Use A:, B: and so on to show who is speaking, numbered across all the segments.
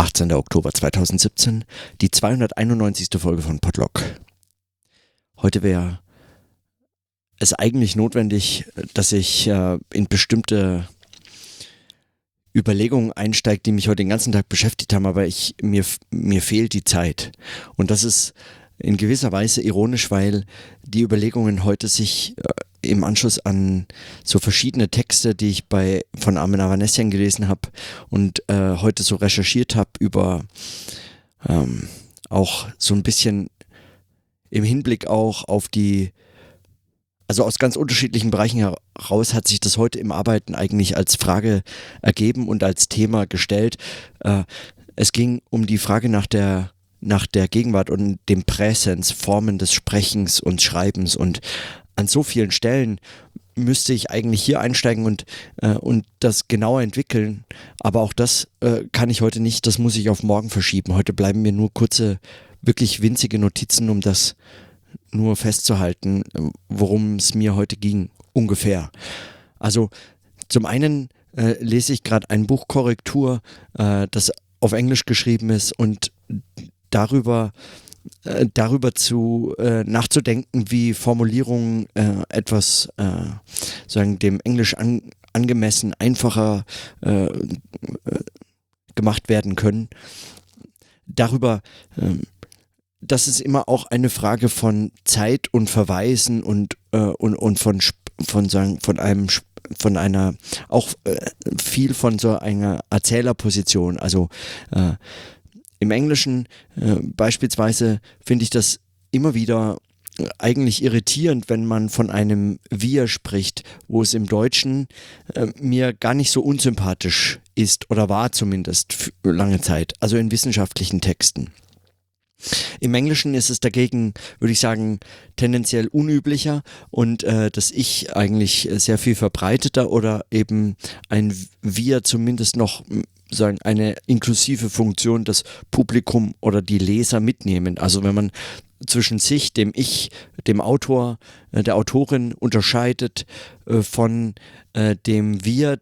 A: 18. Oktober 2017, die 291. Folge von Podlock. Heute wäre es eigentlich notwendig, dass ich äh, in bestimmte Überlegungen einsteige, die mich heute den ganzen Tag beschäftigt haben, aber ich, mir, mir fehlt die Zeit. Und das ist in gewisser Weise ironisch, weil die Überlegungen heute sich äh, im Anschluss an so verschiedene Texte, die ich bei von Armin Avanesian gelesen habe und äh, heute so recherchiert habe über ähm, auch so ein bisschen im Hinblick auch auf die also aus ganz unterschiedlichen Bereichen heraus hat sich das heute im Arbeiten eigentlich als Frage ergeben und als Thema gestellt. Äh, es ging um die Frage nach der nach der Gegenwart und dem Präsens, Formen des Sprechens und Schreibens und an so vielen Stellen müsste ich eigentlich hier einsteigen und, äh, und das genauer entwickeln. Aber auch das äh, kann ich heute nicht, das muss ich auf morgen verschieben. Heute bleiben mir nur kurze, wirklich winzige Notizen, um das nur festzuhalten, worum es mir heute ging, ungefähr. Also zum einen äh, lese ich gerade ein Buch Korrektur, äh, das auf Englisch geschrieben ist und darüber äh, darüber zu äh, nachzudenken, wie Formulierungen äh, etwas äh, sagen dem Englisch an, angemessen einfacher äh, äh, gemacht werden können. Darüber ähm, das ist immer auch eine Frage von Zeit und Verweisen und, und, und von, von, sagen, von einem von einer auch viel von so einer Erzählerposition. Also im Englischen äh, beispielsweise finde ich das immer wieder äh, eigentlich irritierend, wenn man von einem Wir spricht, wo es im Deutschen äh, mir gar nicht so unsympathisch ist oder war zumindest lange Zeit, also in wissenschaftlichen Texten. Im Englischen ist es dagegen, würde ich sagen, tendenziell unüblicher und äh, das Ich eigentlich sehr viel verbreiteter oder eben ein Wir zumindest noch sagen, eine inklusive Funktion das Publikum oder die Leser mitnehmen. Also wenn man zwischen sich, dem Ich, dem Autor, äh, der Autorin unterscheidet äh, von äh, dem Wir,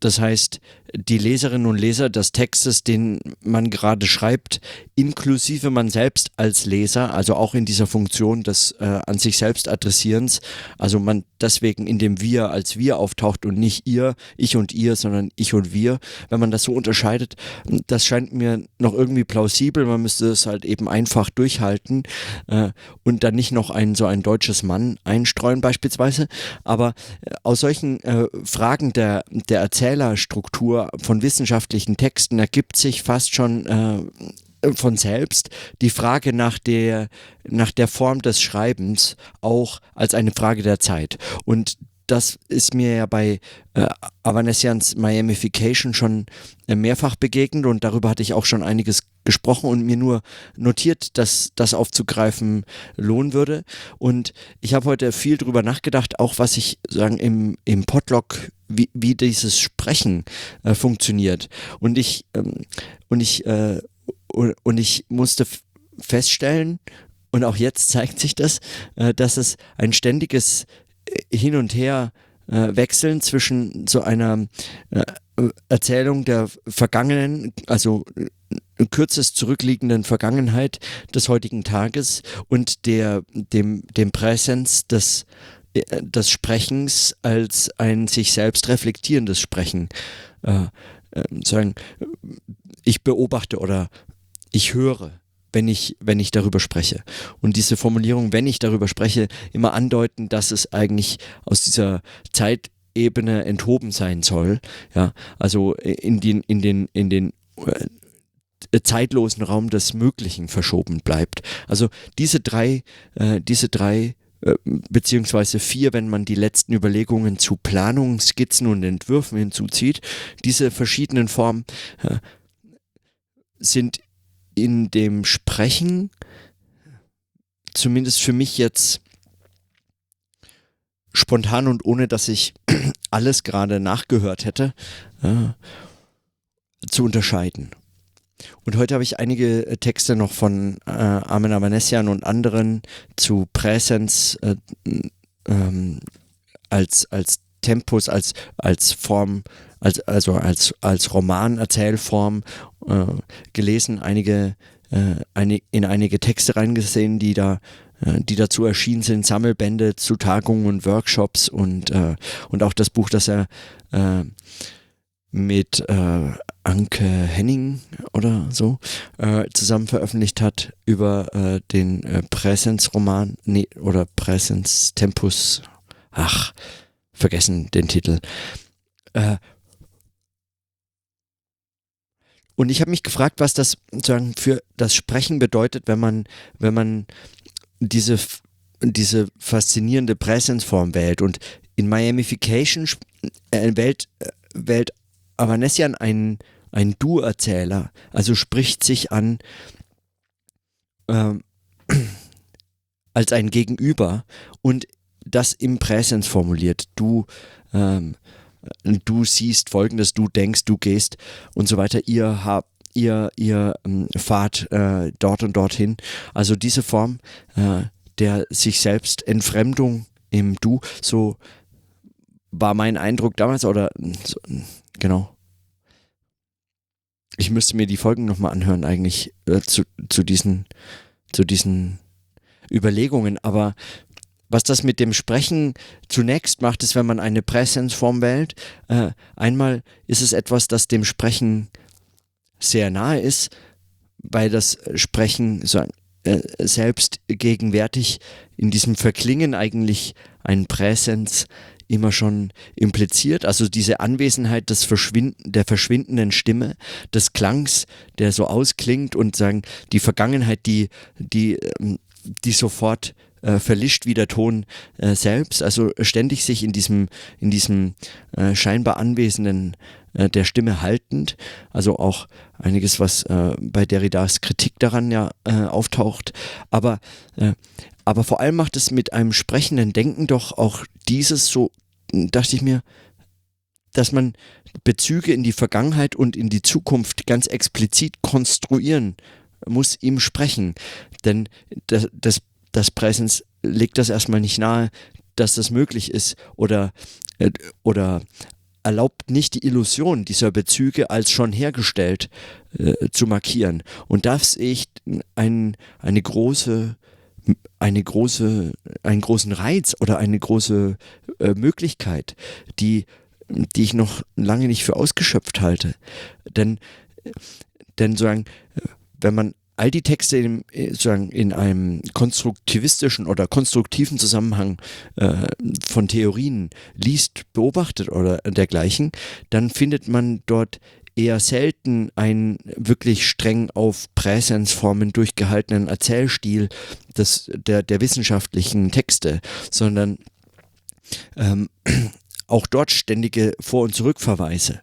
A: das heißt, die Leserinnen und Leser des Textes, den man gerade schreibt, inklusive man selbst als Leser, also auch in dieser Funktion des äh, an sich selbst Adressierens, also man deswegen in dem Wir als Wir auftaucht und nicht ihr, ich und ihr, sondern ich und wir, wenn man das so unterscheidet, das scheint mir noch irgendwie plausibel, man müsste es halt eben einfach durchhalten äh, und dann nicht noch ein so ein deutsches Mann einstreuen beispielsweise, aber äh, aus solchen äh, Fragen der, der Erzählerstruktur von wissenschaftlichen Texten ergibt sich fast schon äh, von selbst die Frage nach der, nach der Form des Schreibens auch als eine Frage der Zeit. Und das ist mir ja bei äh, Avanesians Miamification schon äh, mehrfach begegnet und darüber hatte ich auch schon einiges gesprochen und mir nur notiert, dass das aufzugreifen lohnen würde. Und ich habe heute viel darüber nachgedacht, auch was ich sagen im, im Podlog, wie, wie dieses Sprechen äh, funktioniert. Und ich, ähm, und ich, äh, und, und ich musste feststellen, und auch jetzt zeigt sich das, äh, dass es ein ständiges hin und her äh, wechseln zwischen so einer äh, Erzählung der vergangenen, also äh, kürzest zurückliegenden Vergangenheit des heutigen Tages und der, dem, dem Präsens des, äh, des Sprechens als ein sich selbst reflektierendes Sprechen. Äh, äh sagen, ich beobachte oder ich höre wenn ich, wenn ich darüber spreche. Und diese Formulierung, wenn ich darüber spreche, immer andeuten, dass es eigentlich aus dieser Zeitebene enthoben sein soll. Ja, also in den, in den, in den äh, zeitlosen Raum des Möglichen verschoben bleibt. Also diese drei, äh, diese drei äh, beziehungsweise vier, wenn man die letzten Überlegungen zu Planungsskizzen und Entwürfen hinzuzieht, diese verschiedenen Formen äh, sind in dem Sprechen, zumindest für mich jetzt spontan und ohne dass ich alles gerade nachgehört hätte, äh, zu unterscheiden. Und heute habe ich einige äh, Texte noch von äh, Armin Avanesian und anderen zu Präsenz äh, ähm, als, als Tempus, als, als Form, als, also als, als Roman-Erzählform äh, gelesen, einige, äh, eine, in einige Texte reingesehen, die da äh, die dazu erschienen sind, Sammelbände zu Tagungen und Workshops und, äh, und auch das Buch, das er äh, mit Anke Henning oder so äh, zusammen veröffentlicht hat über äh, den äh, Präsenzroman nee, oder Präsenz Tempus. Ach, vergessen den Titel. Äh, und ich habe mich gefragt, was das sozusagen für das Sprechen bedeutet, wenn man, wenn man diese, diese faszinierende Präsenzform wählt. Und in Miamification äh, wählt, äh, wählt Avanessian einen, einen Du-Erzähler, also spricht sich an ähm, als ein Gegenüber und das im Präsens formuliert. Du, ähm, du siehst folgendes, du denkst, du gehst und so weiter. Ihr habt ihr, ihr ähm, fahrt äh, dort und dorthin. Also diese Form äh, der sich selbst Entfremdung im Du, so war mein Eindruck damals oder so, genau. Ich müsste mir die Folgen nochmal anhören, eigentlich äh, zu, zu, diesen, zu diesen Überlegungen, aber was das mit dem Sprechen zunächst macht, ist, wenn man eine Präsenzform wählt, äh, einmal ist es etwas, das dem Sprechen sehr nahe ist, weil das Sprechen so äh, selbst gegenwärtig in diesem Verklingen eigentlich ein Präsens immer schon impliziert, also diese Anwesenheit des Verschwinden, der verschwindenden Stimme, des Klangs, der so ausklingt und sagen, die Vergangenheit, die, die, ähm, die sofort äh, verlischt wie der Ton äh, selbst, also ständig sich in diesem, in diesem äh, scheinbar anwesenden äh, der Stimme haltend, also auch einiges, was äh, bei Derridas Kritik daran ja äh, auftaucht, aber, aber vor allem macht es mit einem sprechenden Denken doch auch dieses so, dachte ich mir, dass man Bezüge in die Vergangenheit und in die Zukunft ganz explizit konstruieren muss im Sprechen. Denn das, das das Präsens legt das erstmal nicht nahe, dass das möglich ist oder, äh, oder erlaubt nicht die Illusion dieser Bezüge als schon hergestellt äh, zu markieren. Und das sehe ich ein, eine große eine große, einen großen Reiz oder eine große äh, Möglichkeit, die, die ich noch lange nicht für ausgeschöpft halte. Denn, denn sagen, wenn man all die Texte in, äh, sozusagen in einem konstruktivistischen oder konstruktiven Zusammenhang äh, von Theorien liest, beobachtet oder dergleichen, dann findet man dort eher selten einen wirklich streng auf Präsensformen durchgehaltenen Erzählstil des, der, der wissenschaftlichen Texte, sondern ähm, auch dort ständige Vor- und Zurückverweise.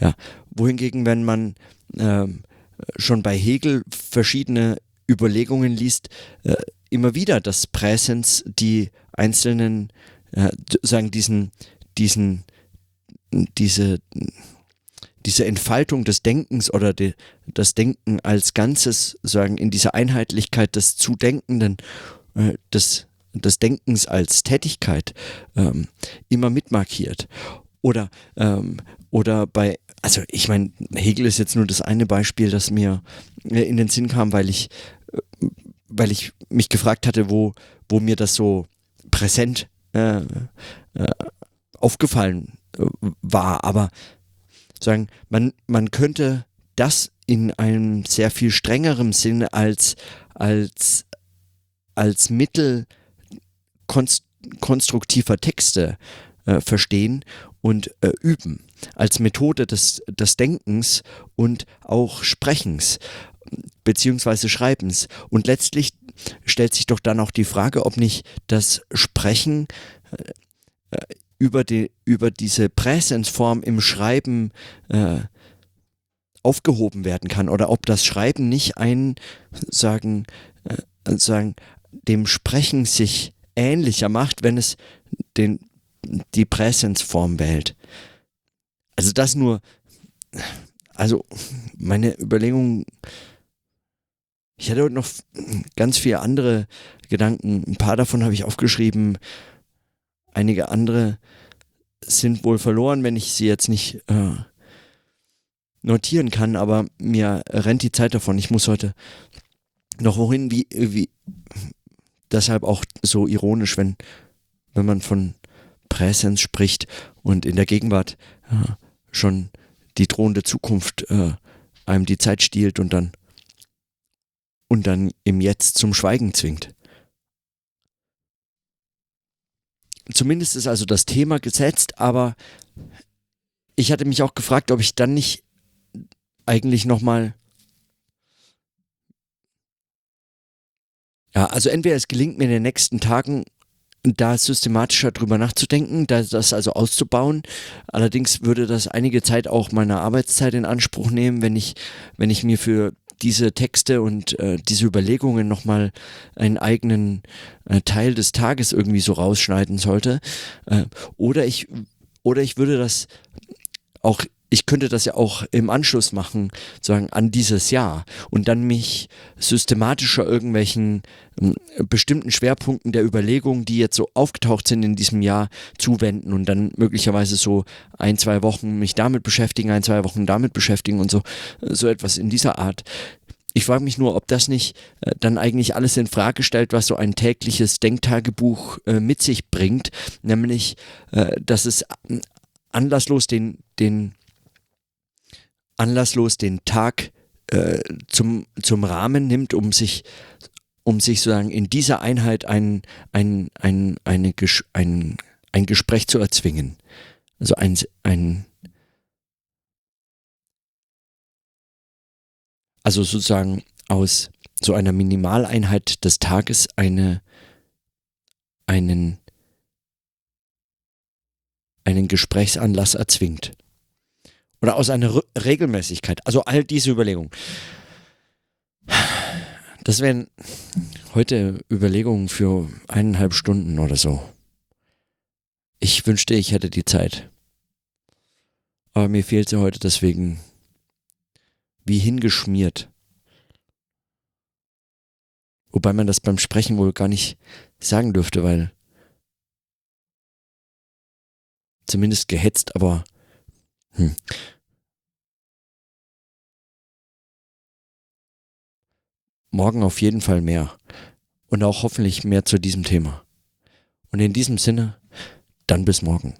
A: Ja. Wohingegen, wenn man ähm, schon bei Hegel verschiedene Überlegungen liest, äh, immer wieder, dass Präsens die einzelnen, äh, sagen, diesen, diesen, diese, diese Entfaltung des Denkens oder die, das Denken als Ganzes, sagen, in dieser Einheitlichkeit des Zudenkenden, äh, des, des Denkens als Tätigkeit ähm, immer mitmarkiert. Oder, ähm, oder bei also ich meine, Hegel ist jetzt nur das eine Beispiel, das mir äh, in den Sinn kam, weil ich, äh, weil ich mich gefragt hatte, wo, wo mir das so präsent äh, äh, aufgefallen war. Aber sagen, man, man könnte das in einem sehr viel strengerem Sinne als, als, als Mittel konst, konstruktiver Texte äh, verstehen und äh, üben als Methode des, des Denkens und auch Sprechens beziehungsweise Schreibens. Und letztlich stellt sich doch dann auch die Frage, ob nicht das Sprechen äh, äh über, die, über diese Präsensform im Schreiben äh, aufgehoben werden kann oder ob das Schreiben nicht ein, sagen, äh, sagen, dem Sprechen sich ähnlicher macht, wenn es den die Präsensform wählt. Also das nur, also meine Überlegung, ich hatte heute noch ganz viele andere Gedanken, ein paar davon habe ich aufgeschrieben, einige andere sind wohl verloren, wenn ich sie jetzt nicht äh, notieren kann, aber mir rennt die Zeit davon. Ich muss heute noch wohin, wie, wie deshalb auch so ironisch, wenn, wenn man von Präsenz spricht und in der Gegenwart ja, schon die drohende Zukunft äh, einem die Zeit stiehlt und dann und dann im Jetzt zum Schweigen zwingt. Zumindest ist also das Thema gesetzt, aber ich hatte mich auch gefragt, ob ich dann nicht eigentlich nochmal. Ja, also entweder es gelingt mir in den nächsten Tagen da systematischer drüber nachzudenken, da, das also auszubauen. Allerdings würde das einige Zeit auch meiner Arbeitszeit in Anspruch nehmen, wenn ich, wenn ich mir für diese Texte und äh, diese Überlegungen nochmal einen eigenen äh, Teil des Tages irgendwie so rausschneiden sollte. Äh, oder ich oder ich würde das auch ich könnte das ja auch im Anschluss machen, sagen, an dieses Jahr und dann mich systematischer irgendwelchen äh, bestimmten Schwerpunkten der Überlegungen, die jetzt so aufgetaucht sind in diesem Jahr, zuwenden und dann möglicherweise so ein, zwei Wochen mich damit beschäftigen, ein, zwei Wochen damit beschäftigen und so, so etwas in dieser Art. Ich frage mich nur, ob das nicht äh, dann eigentlich alles in Frage stellt, was so ein tägliches Denktagebuch äh, mit sich bringt, nämlich, äh, dass es anlasslos den, den anlasslos den Tag äh, zum, zum Rahmen nimmt, um sich, um sich sozusagen in dieser Einheit ein, ein, ein, eine, ein, ein Gespräch zu erzwingen. Also ein, ein also sozusagen aus so einer Minimaleinheit des Tages eine, einen, einen Gesprächsanlass erzwingt oder aus einer R Regelmäßigkeit. Also all diese Überlegungen. Das wären heute Überlegungen für eineinhalb Stunden oder so. Ich wünschte, ich hätte die Zeit. Aber mir fehlt sie heute deswegen wie hingeschmiert. Wobei man das beim Sprechen wohl gar nicht sagen dürfte, weil zumindest gehetzt, aber hm. Morgen auf jeden Fall mehr. Und auch hoffentlich mehr zu diesem Thema. Und in diesem Sinne, dann bis morgen.